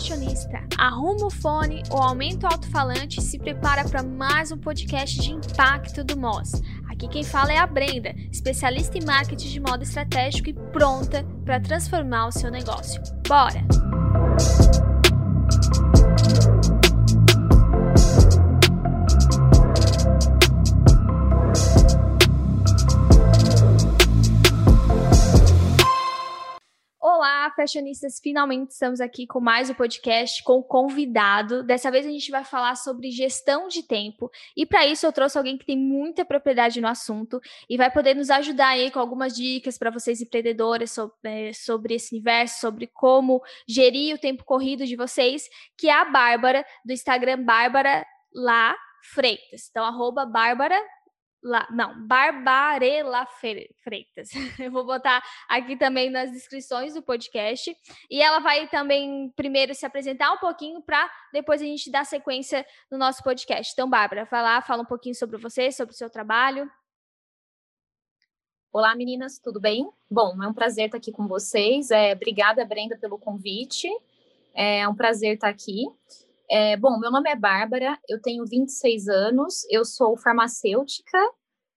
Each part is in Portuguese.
fashionista, arruma o fone ou aumenta o alto-falante e se prepara para mais um podcast de impacto do Moz. Aqui quem fala é a Brenda, especialista em marketing de moda estratégico e pronta para transformar o seu negócio. Bora! Fashionistas! Finalmente estamos aqui com mais um podcast com convidado. Dessa vez a gente vai falar sobre gestão de tempo e para isso eu trouxe alguém que tem muita propriedade no assunto e vai poder nos ajudar aí com algumas dicas para vocês empreendedores sobre, é, sobre esse universo, sobre como gerir o tempo corrido de vocês, que é a Bárbara do Instagram Bárbara Lá Freitas. Então, arroba Bárbara La, não, Barbarela Freitas. Eu vou botar aqui também nas descrições do podcast. E ela vai também primeiro se apresentar um pouquinho para depois a gente dar sequência no nosso podcast. Então, Bárbara, vai lá, fala um pouquinho sobre você, sobre o seu trabalho. Olá, meninas, tudo bem? Bom, é um prazer estar aqui com vocês. É, obrigada, Brenda, pelo convite. É um prazer estar aqui. É, bom, meu nome é Bárbara, eu tenho 26 anos, eu sou farmacêutica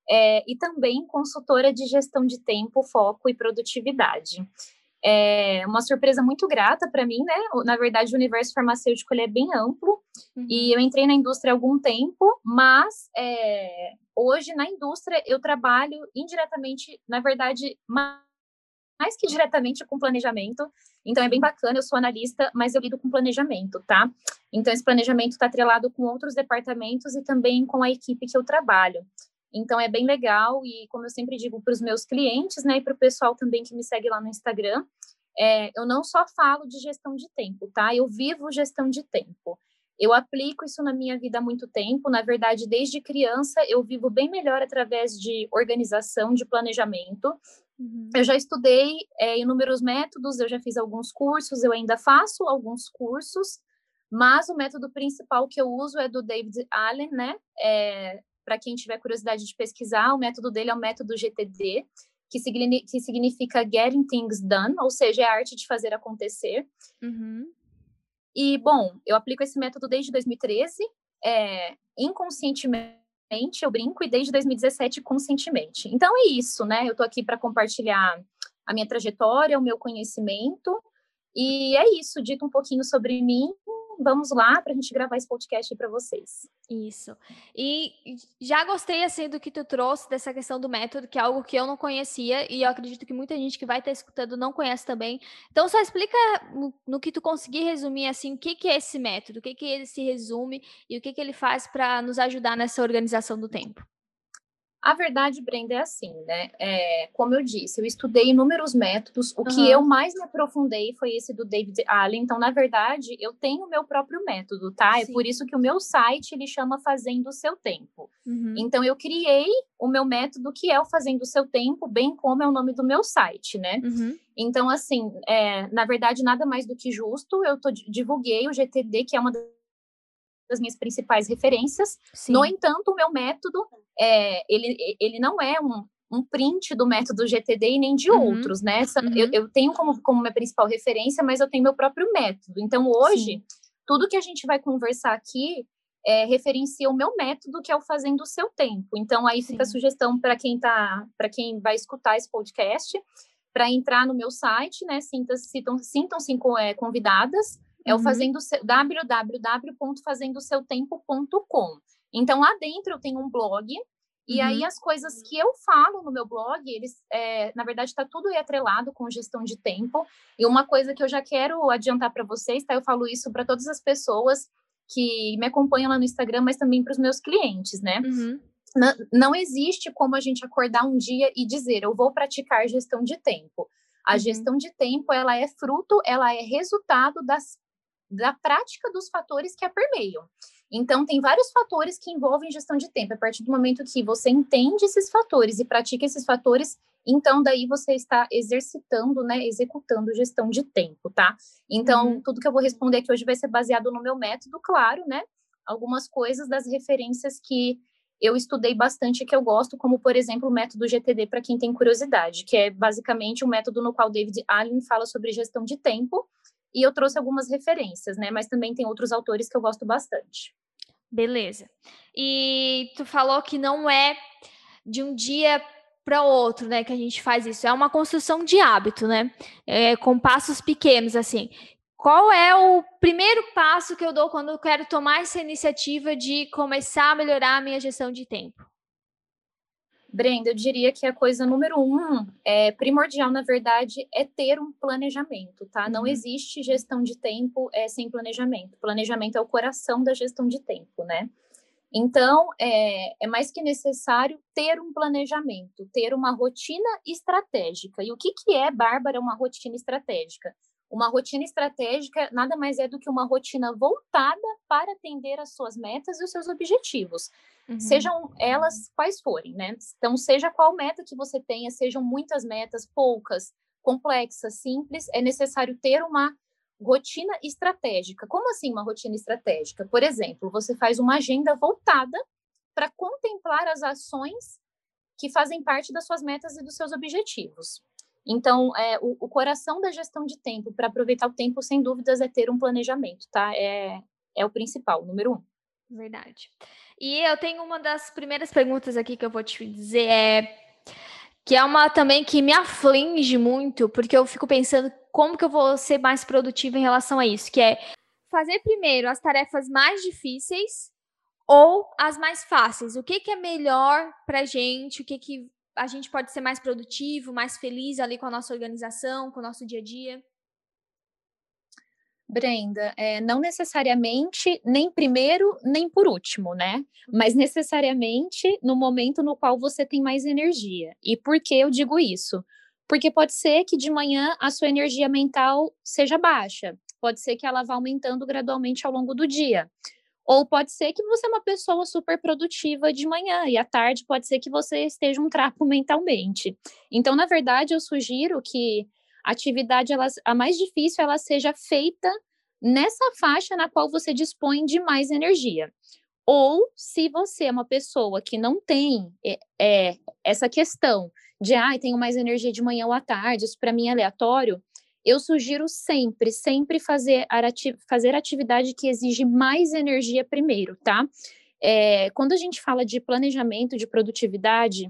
é, e também consultora de gestão de tempo, foco e produtividade. É uma surpresa muito grata para mim, né? Na verdade, o universo farmacêutico é bem amplo uhum. e eu entrei na indústria há algum tempo, mas é, hoje na indústria eu trabalho indiretamente, na verdade, mais que diretamente com planejamento. Então é bem bacana, eu sou analista, mas eu lido com planejamento, tá? Então esse planejamento está atrelado com outros departamentos e também com a equipe que eu trabalho. Então é bem legal e como eu sempre digo para os meus clientes, né, e para o pessoal também que me segue lá no Instagram, é, eu não só falo de gestão de tempo, tá? Eu vivo gestão de tempo. Eu aplico isso na minha vida há muito tempo. Na verdade, desde criança, eu vivo bem melhor através de organização, de planejamento. Uhum. Eu já estudei é, inúmeros métodos, eu já fiz alguns cursos, eu ainda faço alguns cursos, mas o método principal que eu uso é do David Allen, né? É, Para quem tiver curiosidade de pesquisar, o método dele é o método GTD, que, significa, que significa Getting Things Done, ou seja, é a arte de fazer acontecer. Uhum. E, bom, eu aplico esse método desde 2013, é, inconscientemente eu brinco, e desde 2017 conscientemente. Então é isso, né? Eu estou aqui para compartilhar a minha trajetória, o meu conhecimento, e é isso, dito um pouquinho sobre mim vamos lá para a gente gravar esse podcast para vocês. Isso. E já gostei assim do que tu trouxe dessa questão do método, que é algo que eu não conhecia e eu acredito que muita gente que vai estar escutando não conhece também. Então só explica no, que tu conseguir resumir assim, o que que é esse método, o que que ele se resume e o que que ele faz para nos ajudar nessa organização do tempo. A verdade, Brenda, é assim, né? É, como eu disse, eu estudei inúmeros métodos. O uhum. que eu mais me aprofundei foi esse do David Allen. Então, na verdade, eu tenho o meu próprio método, tá? Sim. É por isso que o meu site ele chama Fazendo o Seu Tempo. Uhum. Então, eu criei o meu método que é o Fazendo o Seu Tempo, bem como é o nome do meu site, né? Uhum. Então, assim, é, na verdade, nada mais do que justo. Eu tô, divulguei o GTD, que é uma das minhas principais referências. Sim. No entanto, o meu método, é, ele, ele não é um, um print do método GTD e nem de uhum. outros, né? Essa, uhum. eu, eu, tenho como, como minha principal referência, mas eu tenho meu próprio método. Então, hoje, Sim. tudo que a gente vai conversar aqui é, referencia o meu método, que é o fazendo o seu tempo. Então, aí fica Sim. a sugestão para quem tá, para quem vai escutar esse podcast, para entrar no meu site, né? Sintam-se sintam, sintam é, convidadas é o uhum. fazendo www.fazendoseutempo.com. Então lá dentro eu tenho um blog e uhum. aí as coisas que eu falo no meu blog, eles, é, na verdade, está tudo aí atrelado com gestão de tempo. E uma coisa que eu já quero adiantar para vocês, tá? Eu falo isso para todas as pessoas que me acompanham lá no Instagram, mas também para os meus clientes, né? Uhum. Não, não existe como a gente acordar um dia e dizer, eu vou praticar gestão de tempo. A uhum. gestão de tempo, ela é fruto, ela é resultado das da prática dos fatores que a permeiam. Então, tem vários fatores que envolvem gestão de tempo. A partir do momento que você entende esses fatores e pratica esses fatores, então daí você está exercitando, né, executando gestão de tempo, tá? Então, uhum. tudo que eu vou responder aqui hoje vai ser baseado no meu método, claro, né? Algumas coisas das referências que eu estudei bastante que eu gosto, como por exemplo o método GTD para quem tem curiosidade, que é basicamente um método no qual David Allen fala sobre gestão de tempo e eu trouxe algumas referências, né? Mas também tem outros autores que eu gosto bastante. Beleza. E tu falou que não é de um dia para outro, né, que a gente faz isso. É uma construção de hábito, né? É, com passos pequenos, assim. Qual é o primeiro passo que eu dou quando eu quero tomar essa iniciativa de começar a melhorar a minha gestão de tempo? Brenda, eu diria que a coisa número um, é, primordial, na verdade, é ter um planejamento, tá? Não uhum. existe gestão de tempo é, sem planejamento. Planejamento é o coração da gestão de tempo, né? Então, é, é mais que necessário ter um planejamento, ter uma rotina estratégica. E o que, que é, Bárbara, uma rotina estratégica? Uma rotina estratégica nada mais é do que uma rotina voltada para atender as suas metas e os seus objetivos. Uhum. Sejam elas quais forem, né? Então, seja qual meta que você tenha, sejam muitas metas, poucas, complexas, simples, é necessário ter uma rotina estratégica. Como assim uma rotina estratégica? Por exemplo, você faz uma agenda voltada para contemplar as ações que fazem parte das suas metas e dos seus objetivos. Então, é, o, o coração da gestão de tempo para aproveitar o tempo, sem dúvidas, é ter um planejamento, tá? É, é o principal, número um. Verdade. E eu tenho uma das primeiras perguntas aqui que eu vou te dizer é que é uma também que me aflige muito, porque eu fico pensando como que eu vou ser mais produtiva em relação a isso, que é fazer primeiro as tarefas mais difíceis ou as mais fáceis. O que, que é melhor para gente? O que, que a gente pode ser mais produtivo, mais feliz ali com a nossa organização, com o nosso dia a dia? Brenda, é, não necessariamente nem primeiro nem por último, né? Mas necessariamente no momento no qual você tem mais energia. E por que eu digo isso? Porque pode ser que de manhã a sua energia mental seja baixa, pode ser que ela vá aumentando gradualmente ao longo do dia. Ou pode ser que você é uma pessoa super produtiva de manhã e à tarde pode ser que você esteja um trapo mentalmente. Então, na verdade, eu sugiro que a atividade ela, a mais difícil ela seja feita nessa faixa na qual você dispõe de mais energia. Ou se você é uma pessoa que não tem é, é, essa questão de, ah, tenho mais energia de manhã ou à tarde, isso para mim é aleatório, eu sugiro sempre, sempre fazer, ati fazer atividade que exige mais energia primeiro, tá? É, quando a gente fala de planejamento, de produtividade,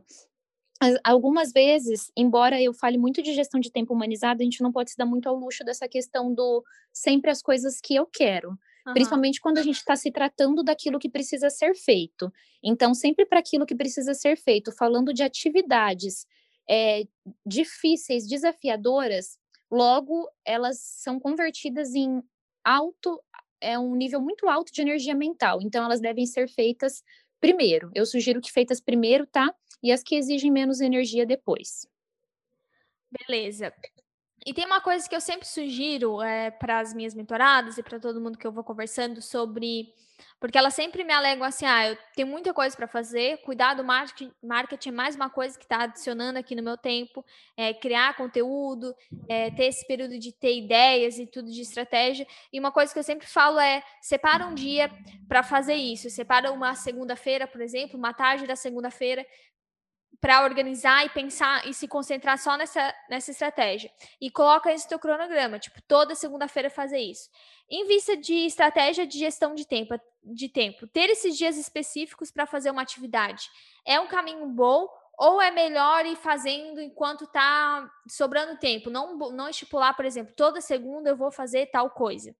algumas vezes, embora eu fale muito de gestão de tempo humanizado, a gente não pode se dar muito ao luxo dessa questão do sempre as coisas que eu quero. Uhum. Principalmente quando a gente está se tratando daquilo que precisa ser feito. Então, sempre para aquilo que precisa ser feito, falando de atividades é, difíceis, desafiadoras, logo elas são convertidas em alto, é um nível muito alto de energia mental. Então, elas devem ser feitas primeiro. Eu sugiro que feitas primeiro, tá? E as que exigem menos energia depois. Beleza. E tem uma coisa que eu sempre sugiro é, para as minhas mentoradas e para todo mundo que eu vou conversando sobre. Porque elas sempre me alegam assim: ah, eu tenho muita coisa para fazer, cuidar do marketing, marketing é mais uma coisa que está adicionando aqui no meu tempo, é, criar conteúdo, é, ter esse período de ter ideias e tudo de estratégia. E uma coisa que eu sempre falo é: separa um dia para fazer isso, separa uma segunda-feira, por exemplo, uma tarde da segunda-feira, para organizar e pensar e se concentrar só nessa, nessa estratégia. E coloca no teu cronograma, tipo, toda segunda-feira fazer isso. Em vista de estratégia de gestão de tempo, de tempo, ter esses dias específicos para fazer uma atividade é um caminho bom ou é melhor ir fazendo enquanto está sobrando tempo? Não, não estipular, por exemplo, toda segunda eu vou fazer tal coisa.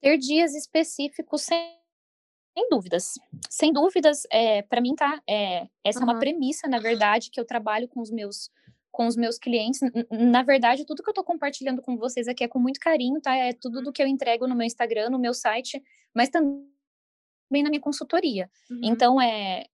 Ter dias específicos sem sem dúvidas. Sem dúvidas, é, para mim, tá? É, essa uhum. é uma premissa, na verdade, que eu trabalho com os meus com os meus clientes. Na verdade, tudo que eu estou compartilhando com vocês aqui é com muito carinho, tá? É tudo do que eu entrego no meu Instagram, no meu site, mas também na minha consultoria. Uhum. Então, é,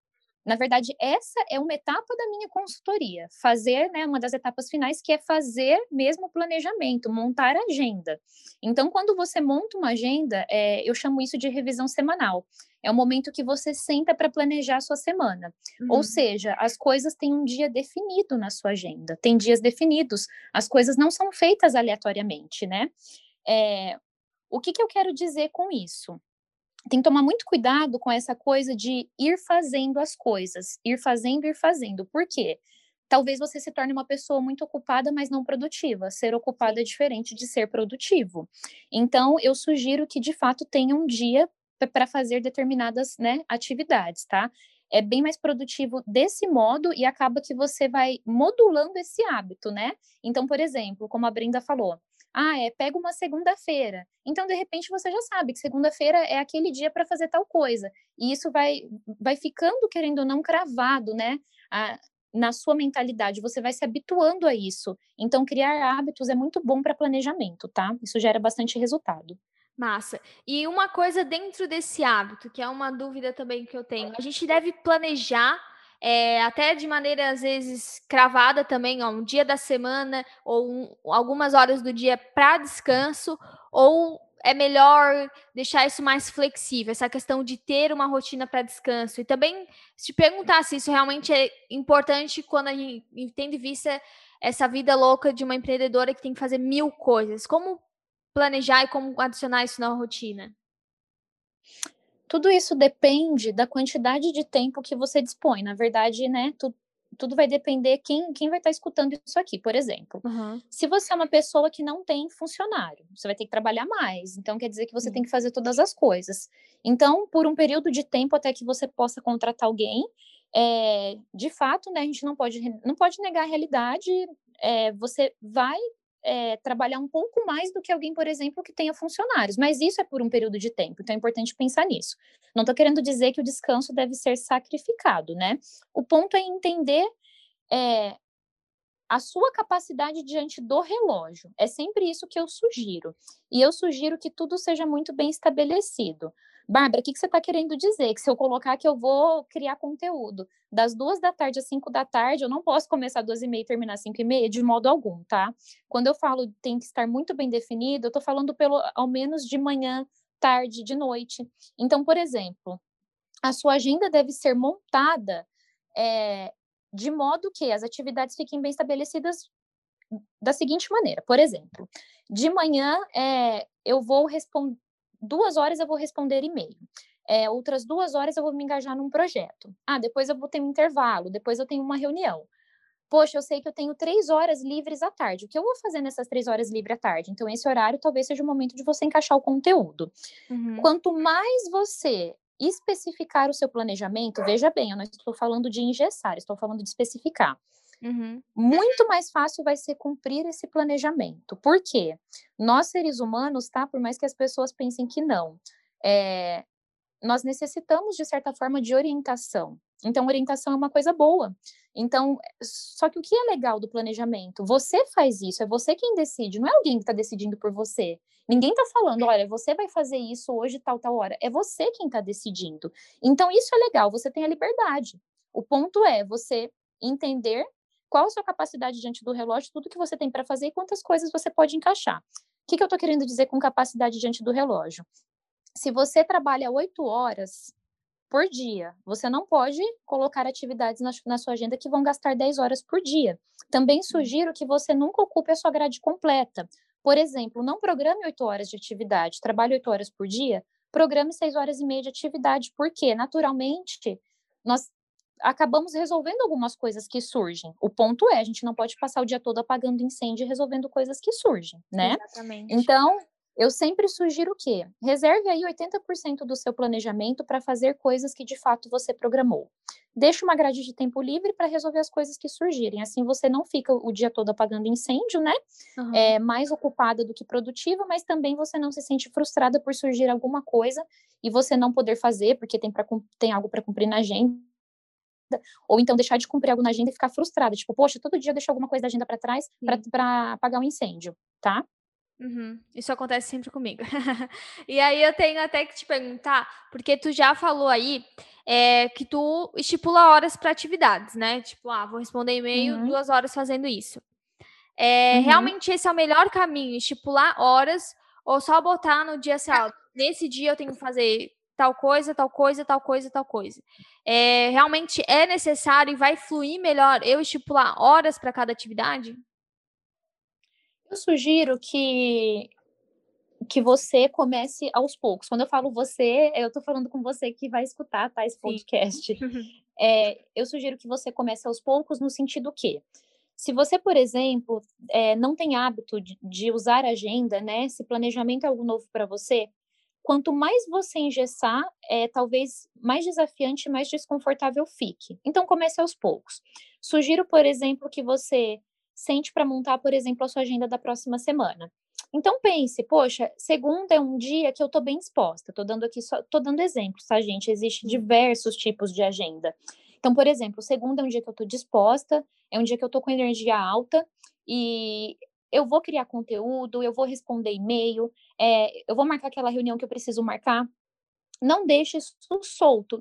na verdade, essa é uma etapa da minha consultoria, fazer, né, uma das etapas finais, que é fazer mesmo o planejamento, montar a agenda. Então, quando você monta uma agenda, é, eu chamo isso de revisão semanal. É o momento que você senta para planejar a sua semana. Uhum. Ou seja, as coisas têm um dia definido na sua agenda, tem dias definidos, as coisas não são feitas aleatoriamente, né? É, o que, que eu quero dizer com isso? Tem que tomar muito cuidado com essa coisa de ir fazendo as coisas, ir fazendo, ir fazendo. Por quê? talvez você se torne uma pessoa muito ocupada, mas não produtiva. Ser ocupado é diferente de ser produtivo. Então, eu sugiro que, de fato, tenha um dia para fazer determinadas né, atividades, tá? É bem mais produtivo desse modo e acaba que você vai modulando esse hábito, né? Então, por exemplo, como a Brenda falou, ah, é, pega uma segunda-feira. Então, de repente, você já sabe que segunda-feira é aquele dia para fazer tal coisa. E isso vai, vai ficando, querendo ou não, cravado, né? A, na sua mentalidade, você vai se habituando a isso. Então, criar hábitos é muito bom para planejamento, tá? Isso gera bastante resultado. Massa. E uma coisa dentro desse hábito, que é uma dúvida também que eu tenho, a gente deve planejar é, até de maneira às vezes cravada também, ó, um dia da semana ou um, algumas horas do dia para descanso, ou é melhor deixar isso mais flexível, essa questão de ter uma rotina para descanso. E também te perguntar se isso realmente é importante quando a gente tem de vista essa vida louca de uma empreendedora que tem que fazer mil coisas. Como planejar e como adicionar isso na rotina? Tudo isso depende da quantidade de tempo que você dispõe. Na verdade, né, tu, tudo vai depender quem, quem vai estar escutando isso aqui, por exemplo. Uhum. Se você é uma pessoa que não tem funcionário, você vai ter que trabalhar mais. Então, quer dizer que você uhum. tem que fazer todas as coisas. Então, por um período de tempo até que você possa contratar alguém, é, de fato, né, a gente não pode, não pode negar a realidade. É, você vai é, trabalhar um pouco mais do que alguém, por exemplo, que tenha funcionários, mas isso é por um período de tempo, então é importante pensar nisso. Não estou querendo dizer que o descanso deve ser sacrificado, né? O ponto é entender é, a sua capacidade diante do relógio. É sempre isso que eu sugiro. E eu sugiro que tudo seja muito bem estabelecido. Bárbara, o que, que você está querendo dizer? Que se eu colocar que eu vou criar conteúdo das duas da tarde às cinco da tarde, eu não posso começar às duas e meia e terminar às cinco e meia? De modo algum, tá? Quando eu falo tem que estar muito bem definido, eu estou falando pelo ao menos de manhã, tarde, de noite. Então, por exemplo, a sua agenda deve ser montada é, de modo que as atividades fiquem bem estabelecidas da seguinte maneira. Por exemplo, de manhã é, eu vou responder duas horas eu vou responder e-mail. É, outras duas horas eu vou me engajar num projeto. Ah, depois eu vou ter um intervalo, depois eu tenho uma reunião. Poxa, eu sei que eu tenho três horas livres à tarde. O que eu vou fazer nessas três horas livres à tarde? Então, esse horário talvez seja o momento de você encaixar o conteúdo. Uhum. Quanto mais você especificar o seu planejamento, veja bem, eu não estou falando de engessar, estou falando de especificar. Uhum. Muito mais fácil vai ser cumprir esse planejamento. Por quê? Nós, seres humanos, tá? Por mais que as pessoas pensem que não, é, nós necessitamos, de certa forma, de orientação. Então, orientação é uma coisa boa. Então, só que o que é legal do planejamento? Você faz isso, é você quem decide, não é alguém que está decidindo por você. Ninguém está falando, olha, você vai fazer isso hoje, tal, tal hora. É você quem está decidindo. Então, isso é legal, você tem a liberdade. O ponto é você entender qual a sua capacidade diante do relógio, tudo que você tem para fazer e quantas coisas você pode encaixar. O que, que eu estou querendo dizer com capacidade diante do relógio? Se você trabalha oito horas por dia, você não pode colocar atividades na, na, sua agenda que vão gastar 10 horas por dia. Também hum. sugiro que você nunca ocupe a sua grade completa. Por exemplo, não programe oito horas de atividade, trabalhe oito horas por dia, programe seis horas e meia de atividade, porque naturalmente nós acabamos resolvendo algumas coisas que surgem. O ponto é, a gente não pode passar o dia todo apagando incêndio e resolvendo coisas que surgem, né? Exatamente. Então, eu sempre sugiro o quê? Reserve aí 80% do seu planejamento para fazer coisas que de fato você programou. Deixe uma grade de tempo livre para resolver as coisas que surgirem. Assim você não fica o dia todo apagando incêndio, né? Uhum. É mais ocupada do que produtiva, mas também você não se sente frustrada por surgir alguma coisa e você não poder fazer porque tem, pra, tem algo para cumprir na agenda ou então deixar de cumprir algo na agenda e ficar frustrada, tipo, poxa, todo dia eu deixo alguma coisa da agenda para trás para apagar um incêndio, tá? Uhum. Isso acontece sempre comigo. e aí eu tenho até que te perguntar, porque tu já falou aí é, que tu estipula horas para atividades, né? Tipo, ah, vou responder e-mail uhum. duas horas fazendo isso. É, uhum. Realmente esse é o melhor caminho, estipular horas ou só botar no dia ó, nesse dia eu tenho que fazer tal coisa, tal coisa, tal coisa, tal coisa. É, realmente é necessário e vai fluir melhor eu estipular horas para cada atividade? Eu sugiro que que você comece aos poucos. Quando eu falo você, eu estou falando com você que vai escutar tá, esse podcast. é, eu sugiro que você comece aos poucos no sentido que, se você, por exemplo, é, não tem hábito de, de usar agenda, né? Se planejamento é algo novo para você, quanto mais você engessar, é, talvez mais desafiante e mais desconfortável fique. Então, comece aos poucos. Sugiro, por exemplo, que você sente para montar, por exemplo, a sua agenda da próxima semana. Então pense, poxa, segunda é um dia que eu estou bem disposta. Estou dando aqui só, tô dando exemplos, tá, gente? Existem diversos tipos de agenda. Então, por exemplo, segunda é um dia que eu estou disposta, é um dia que eu estou com energia alta e eu vou criar conteúdo, eu vou responder e-mail, é, eu vou marcar aquela reunião que eu preciso marcar. Não deixe isso solto.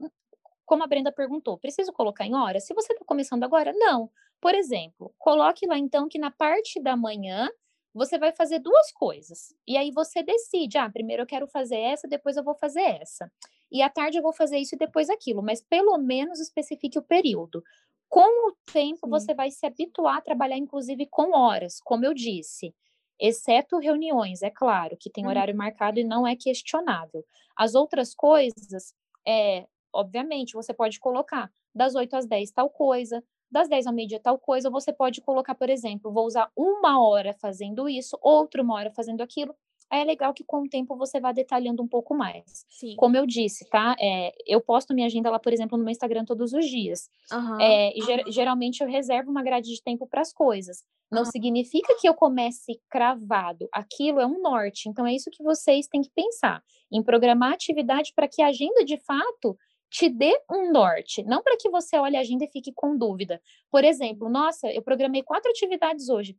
Como a Brenda perguntou, preciso colocar em hora? Se você está começando agora, não. Por exemplo, coloque lá então que na parte da manhã você vai fazer duas coisas. E aí você decide, ah, primeiro eu quero fazer essa, depois eu vou fazer essa. E à tarde eu vou fazer isso e depois aquilo, mas pelo menos especifique o período. Com o tempo, Sim. você vai se habituar a trabalhar, inclusive, com horas, como eu disse. Exceto reuniões, é claro, que tem uhum. horário marcado e não é questionável. As outras coisas, é, obviamente, você pode colocar das 8 às 10 tal coisa, das 10 ao meio-dia tal coisa, você pode colocar, por exemplo, vou usar uma hora fazendo isso, outra uma hora fazendo aquilo. É legal que com o tempo você vá detalhando um pouco mais. Sim. Como eu disse, tá? É, eu posto minha agenda lá, por exemplo, no meu Instagram todos os dias. Uhum, é, e ger geralmente eu reservo uma grade de tempo para as coisas. Não uhum. significa que eu comece cravado. Aquilo é um norte. Então é isso que vocês têm que pensar. Em programar atividade para que a agenda, de fato, te dê um norte, não para que você olhe a agenda e fique com dúvida. Por exemplo, nossa, eu programei quatro atividades hoje.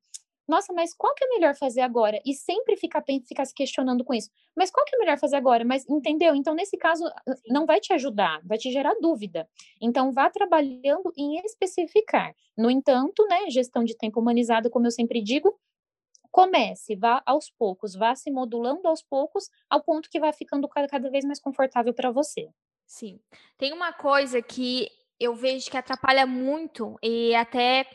Nossa, mas qual que é melhor fazer agora? E sempre ficar, ficar se questionando com isso. Mas qual que é melhor fazer agora? Mas entendeu? Então, nesse caso, não vai te ajudar, vai te gerar dúvida. Então, vá trabalhando em especificar. No entanto, né, gestão de tempo humanizada, como eu sempre digo, comece, vá aos poucos, vá se modulando aos poucos, ao ponto que vai ficando cada vez mais confortável para você. Sim. Tem uma coisa que eu vejo que atrapalha muito e até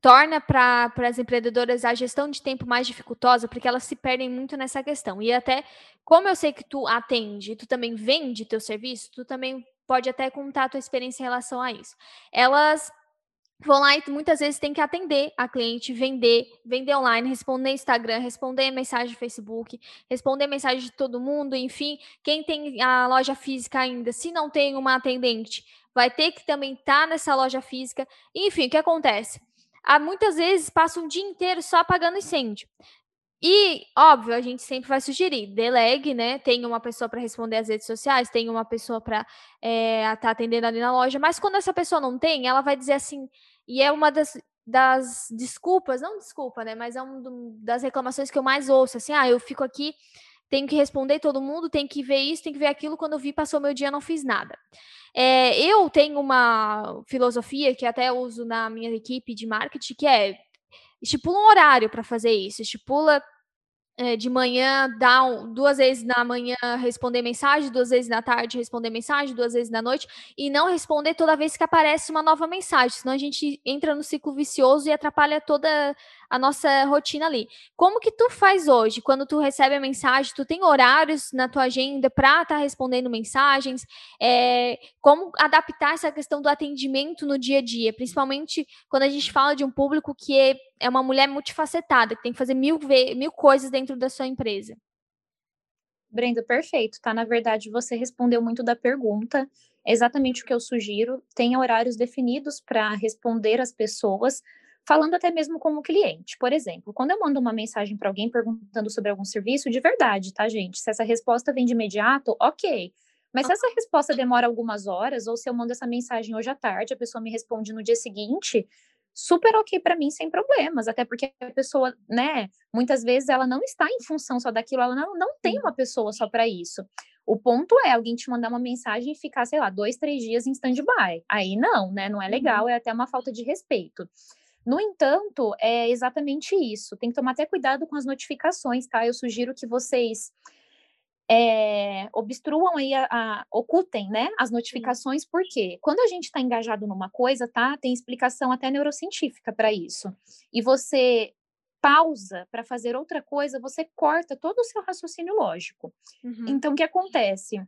torna para as empreendedoras a gestão de tempo mais dificultosa, porque elas se perdem muito nessa questão. E até, como eu sei que tu atende, tu também vende teu serviço, tu também pode até contar a tua experiência em relação a isso. Elas vão lá e muitas vezes tem que atender a cliente, vender, vender online, responder Instagram, responder mensagem do Facebook, responder mensagem de todo mundo, enfim, quem tem a loja física ainda, se não tem uma atendente, vai ter que também estar tá nessa loja física. Enfim, o que acontece? Há muitas vezes passa um dia inteiro só apagando incêndio. E, óbvio, a gente sempre vai sugerir, delegue, né? Tem uma pessoa para responder as redes sociais, tem uma pessoa para estar é, tá atendendo ali na loja, mas quando essa pessoa não tem, ela vai dizer assim, e é uma das, das desculpas, não desculpa, né? Mas é uma das reclamações que eu mais ouço, assim, ah, eu fico aqui, tenho que responder todo mundo, tenho que ver isso, tenho que ver aquilo, quando eu vi, passou meu dia, não fiz nada. É, eu tenho uma filosofia que até uso na minha equipe de marketing, que é estipula um horário para fazer isso, estipula é, de manhã, dá um, duas vezes na manhã responder mensagem, duas vezes na tarde responder mensagem, duas vezes na noite, e não responder toda vez que aparece uma nova mensagem, senão a gente entra no ciclo vicioso e atrapalha toda a nossa rotina ali. Como que tu faz hoje? Quando tu recebe a mensagem, tu tem horários na tua agenda para estar tá respondendo mensagens? É, como adaptar essa questão do atendimento no dia a dia? Principalmente quando a gente fala de um público que é, é uma mulher multifacetada, que tem que fazer mil, mil coisas dentro da sua empresa. Brenda, perfeito, tá? Na verdade, você respondeu muito da pergunta. É exatamente o que eu sugiro. Tenha horários definidos para responder às pessoas, falando até mesmo como cliente. Por exemplo, quando eu mando uma mensagem para alguém perguntando sobre algum serviço, de verdade, tá, gente? Se essa resposta vem de imediato, ok. Mas se essa resposta demora algumas horas, ou se eu mando essa mensagem hoje à tarde, a pessoa me responde no dia seguinte, super ok para mim, sem problemas, até porque a pessoa, né, muitas vezes ela não está em função só daquilo, ela não, não tem uma pessoa só para isso. O ponto é alguém te mandar uma mensagem e ficar, sei lá, dois, três dias em stand-by. Aí não, né, não é legal, uhum. é até uma falta de respeito. No entanto, é exatamente isso. Tem que tomar até cuidado com as notificações, tá? Eu sugiro que vocês é, obstruam aí, a, a, ocultem, né, as notificações, porque quando a gente está engajado numa coisa, tá, tem explicação até neurocientífica para isso. E você pausa para fazer outra coisa, você corta todo o seu raciocínio lógico. Uhum. Então, o que acontece?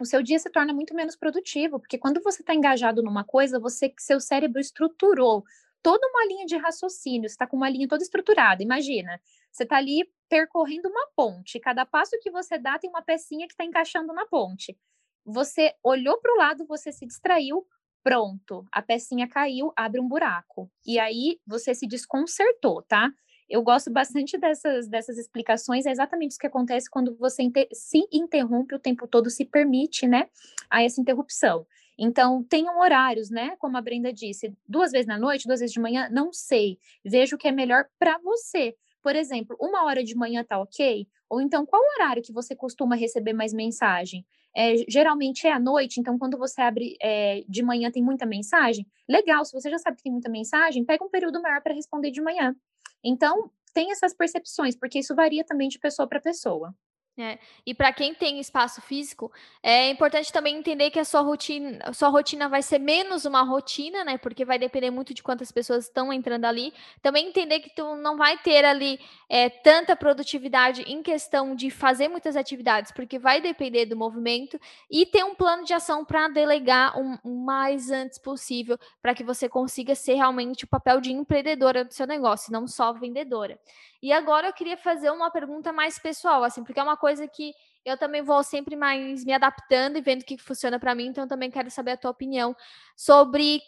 o seu dia se torna muito menos produtivo, porque quando você está engajado numa coisa, você seu cérebro estruturou toda uma linha de raciocínio, você está com uma linha toda estruturada. Imagina, você está ali percorrendo uma ponte, cada passo que você dá tem uma pecinha que está encaixando na ponte. Você olhou para o lado, você se distraiu, pronto, a pecinha caiu, abre um buraco. E aí você se desconcertou, tá? Eu gosto bastante dessas, dessas explicações, é exatamente isso que acontece quando você inter se interrompe o tempo todo, se permite, né, a essa interrupção. Então, tenham horários, né? Como a Brenda disse, duas vezes na noite, duas vezes de manhã, não sei. Veja o que é melhor para você. Por exemplo, uma hora de manhã tá ok? Ou então, qual horário que você costuma receber mais mensagem? É, geralmente é à noite, então quando você abre é, de manhã tem muita mensagem. Legal, se você já sabe que tem muita mensagem, pega um período maior para responder de manhã. Então, tem essas percepções, porque isso varia também de pessoa para pessoa. É, e para quem tem espaço físico, é importante também entender que a sua rotina, sua rotina vai ser menos uma rotina, né? Porque vai depender muito de quantas pessoas estão entrando ali. Também entender que tu não vai ter ali é, tanta produtividade em questão de fazer muitas atividades, porque vai depender do movimento e ter um plano de ação para delegar o mais antes possível, para que você consiga ser realmente o papel de empreendedora do seu negócio, não só vendedora. E agora eu queria fazer uma pergunta mais pessoal, assim, porque é uma coisa que eu também vou sempre mais me adaptando e vendo o que funciona para mim, então também quero saber a tua opinião sobre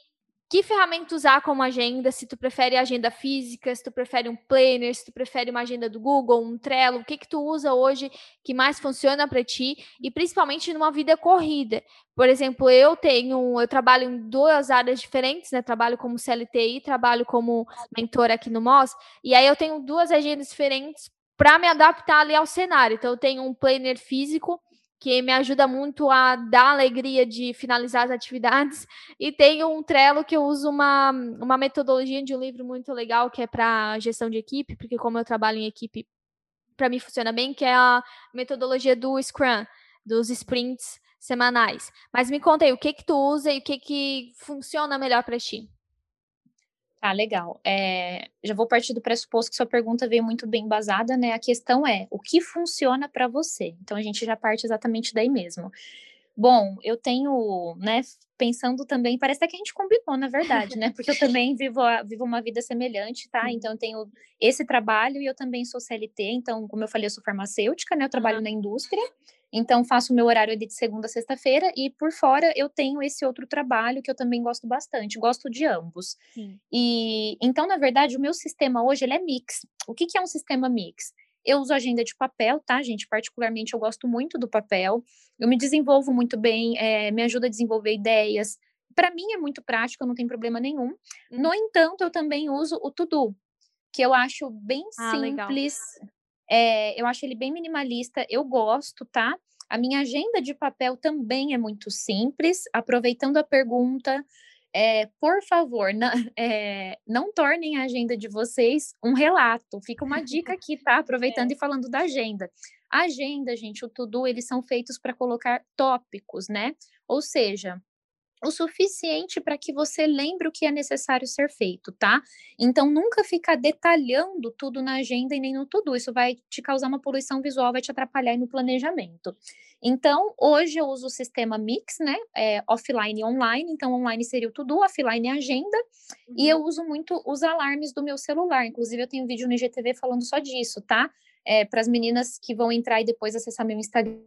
que ferramenta usar como agenda, se tu prefere agenda física, se tu prefere um planner, se tu prefere uma agenda do Google, um Trello, o que que tu usa hoje que mais funciona para ti e principalmente numa vida corrida. Por exemplo, eu tenho, eu trabalho em duas áreas diferentes, né? Trabalho como CLT e trabalho como mentora aqui no MOS, e aí eu tenho duas agendas diferentes para me adaptar ali ao cenário. Então eu tenho um planner físico que me ajuda muito a dar alegria de finalizar as atividades. E tenho um Trello que eu uso uma, uma metodologia de um livro muito legal que é para gestão de equipe, porque como eu trabalho em equipe, para mim funciona bem, que é a metodologia do Scrum, dos sprints semanais. Mas me conta aí, o que que tu usa e o que que funciona melhor para ti? Ah, legal. É, já vou partir do pressuposto que sua pergunta veio muito bem embasada, né? A questão é o que funciona para você. Então a gente já parte exatamente daí mesmo. Bom, eu tenho, né, pensando também, parece até que a gente combinou, na verdade, né? Porque eu também vivo, vivo uma vida semelhante, tá? Então eu tenho esse trabalho e eu também sou CLT, então, como eu falei, eu sou farmacêutica, né? Eu trabalho na indústria. Então, faço o meu horário de segunda a sexta-feira e por fora eu tenho esse outro trabalho que eu também gosto bastante, gosto de ambos. Sim. E então, na verdade, o meu sistema hoje ele é mix. O que, que é um sistema mix? Eu uso agenda de papel, tá, gente? Particularmente, eu gosto muito do papel. Eu me desenvolvo muito bem, é, me ajuda a desenvolver ideias. Para mim é muito prático, não tem problema nenhum. Hum. No entanto, eu também uso o To-Do, que eu acho bem ah, simples. Legal. É, eu acho ele bem minimalista, eu gosto, tá? A minha agenda de papel também é muito simples. Aproveitando a pergunta, é, por favor, não, é, não, tornem a agenda de vocês um relato. Fica uma dica aqui, tá? Aproveitando é. e falando da agenda. A agenda, gente, o to-do, eles são feitos para colocar tópicos, né? Ou seja, o suficiente para que você lembre o que é necessário ser feito, tá? Então, nunca ficar detalhando tudo na agenda e nem no tudo. Isso vai te causar uma poluição visual, vai te atrapalhar no planejamento. Então, hoje eu uso o sistema Mix, né? É, offline e online. Então, online seria o tudo, offline é agenda. Uhum. E eu uso muito os alarmes do meu celular. Inclusive, eu tenho um vídeo no IGTV falando só disso, tá? É, para as meninas que vão entrar e depois acessar meu Instagram,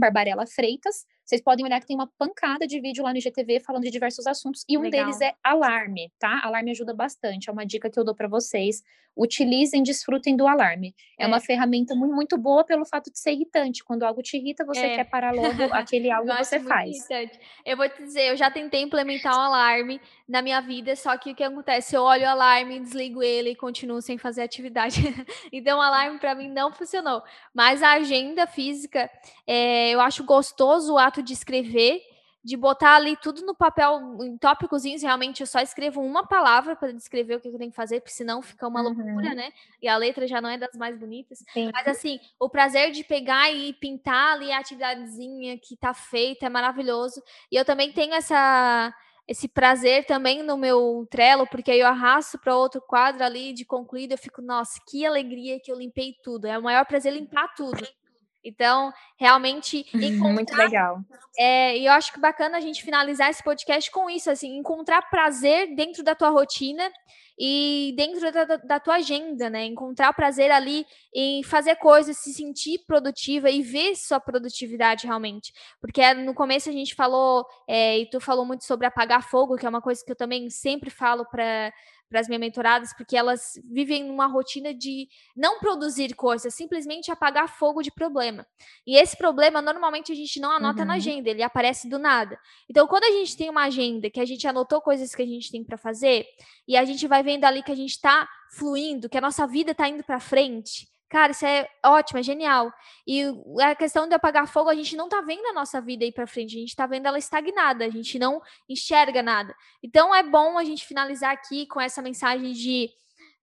Barbarella Freitas. Vocês podem olhar que tem uma pancada de vídeo lá no IGTV falando de diversos assuntos e um Legal. deles é alarme, tá? Alarme ajuda bastante, é uma dica que eu dou para vocês. Utilizem, desfrutem do alarme. É, é, uma ferramenta muito, muito boa pelo fato de ser irritante. Quando algo te irrita, você é. quer parar logo aquele algo que você faz. Irritante. Eu vou te dizer, eu já tentei implementar um alarme na minha vida, só que o que acontece? Eu olho o alarme, desligo ele e continuo sem fazer atividade. então, o alarme para mim não funcionou. Mas a agenda física, é, eu acho gostoso o ato de escrever, de botar ali tudo no papel, em tópicozinhos, realmente eu só escrevo uma palavra para descrever o que eu tenho que fazer, porque senão fica uma uhum. loucura, né? E a letra já não é das mais bonitas. Sim. Mas assim, o prazer de pegar e pintar ali a atividadezinha que tá feita é maravilhoso. E eu também tenho essa esse prazer também no meu Trello, porque aí eu arrasto para outro quadro ali de concluído, eu fico, nossa, que alegria que eu limpei tudo. É o maior prazer limpar tudo. Então, realmente encontrar, muito legal. É, e eu acho que bacana a gente finalizar esse podcast com isso, assim, encontrar prazer dentro da tua rotina e dentro da, da tua agenda, né? Encontrar prazer ali em fazer coisas, se sentir produtiva e ver sua produtividade realmente. Porque no começo a gente falou, é, e tu falou muito sobre apagar fogo, que é uma coisa que eu também sempre falo para para as minhas mentoradas, porque elas vivem numa rotina de não produzir coisas, simplesmente apagar fogo de problema. E esse problema, normalmente, a gente não anota uhum. na agenda, ele aparece do nada. Então, quando a gente tem uma agenda que a gente anotou coisas que a gente tem para fazer, e a gente vai vendo ali que a gente está fluindo, que a nossa vida está indo para frente, Cara, isso é ótimo, é genial. E a questão de apagar fogo, a gente não tá vendo a nossa vida aí para frente, a gente tá vendo ela estagnada, a gente não enxerga nada. Então é bom a gente finalizar aqui com essa mensagem de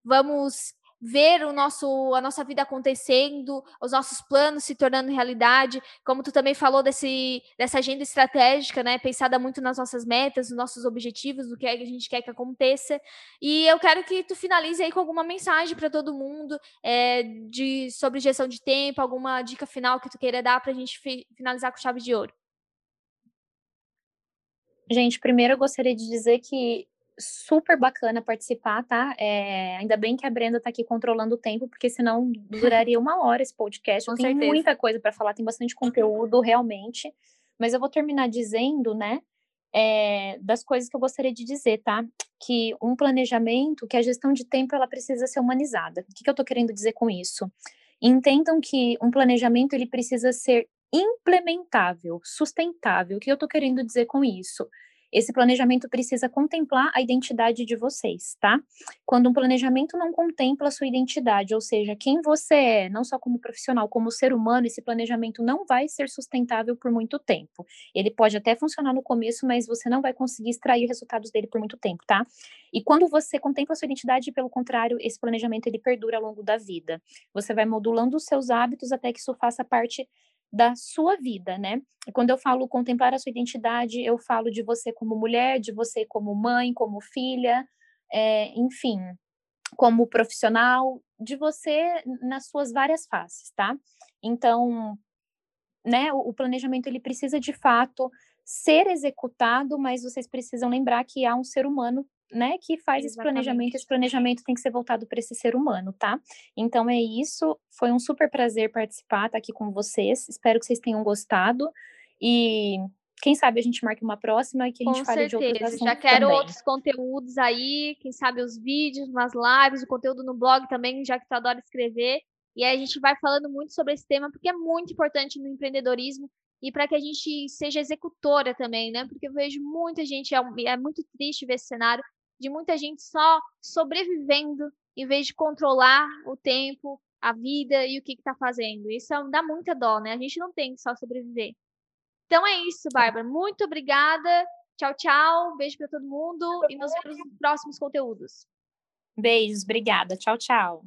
vamos ver o nosso, a nossa vida acontecendo, os nossos planos se tornando realidade, como tu também falou desse, dessa agenda estratégica, né, pensada muito nas nossas metas, nos nossos objetivos, do que a gente quer que aconteça, e eu quero que tu finalize aí com alguma mensagem para todo mundo, é, de, sobre gestão de tempo, alguma dica final que tu queira dar para a gente finalizar com chave de ouro. Gente, primeiro eu gostaria de dizer que super bacana participar, tá? É, ainda bem que a Brenda tá aqui controlando o tempo, porque senão duraria uma hora esse podcast. Com tem muita coisa para falar, tem bastante conteúdo realmente. Mas eu vou terminar dizendo, né, é, das coisas que eu gostaria de dizer, tá? Que um planejamento, que a gestão de tempo, ela precisa ser humanizada. O que, que eu tô querendo dizer com isso? Entendam que um planejamento, ele precisa ser implementável, sustentável. O que eu tô querendo dizer com isso? Esse planejamento precisa contemplar a identidade de vocês, tá? Quando um planejamento não contempla a sua identidade, ou seja, quem você é, não só como profissional, como ser humano, esse planejamento não vai ser sustentável por muito tempo. Ele pode até funcionar no começo, mas você não vai conseguir extrair resultados dele por muito tempo, tá? E quando você contempla a sua identidade, pelo contrário, esse planejamento ele perdura ao longo da vida. Você vai modulando os seus hábitos até que isso faça parte da sua vida, né? E quando eu falo contemplar a sua identidade, eu falo de você como mulher, de você como mãe, como filha, é, enfim, como profissional, de você nas suas várias faces, tá? Então, né, o, o planejamento ele precisa de fato ser executado, mas vocês precisam lembrar que há um ser humano né, que faz Exatamente. esse planejamento, esse planejamento tem que ser voltado para esse ser humano, tá? Então é isso, foi um super prazer participar, estar tá aqui com vocês, espero que vocês tenham gostado e quem sabe a gente marque uma próxima e que a gente com fale certeza. de outros assuntos Já quero também. outros conteúdos aí, quem sabe os vídeos, umas lives, o conteúdo no blog também, já que tu adora escrever. E aí a gente vai falando muito sobre esse tema, porque é muito importante no empreendedorismo e para que a gente seja executora também, né? Porque eu vejo muita gente, é, é muito triste ver esse cenário, de muita gente só sobrevivendo em vez de controlar o tempo, a vida e o que está fazendo. Isso é, dá muita dó, né? A gente não tem que só sobreviver. Então é isso, Bárbara. Muito obrigada. Tchau, tchau. Beijo para todo mundo e nos próximos conteúdos. Beijos, obrigada. Tchau, tchau.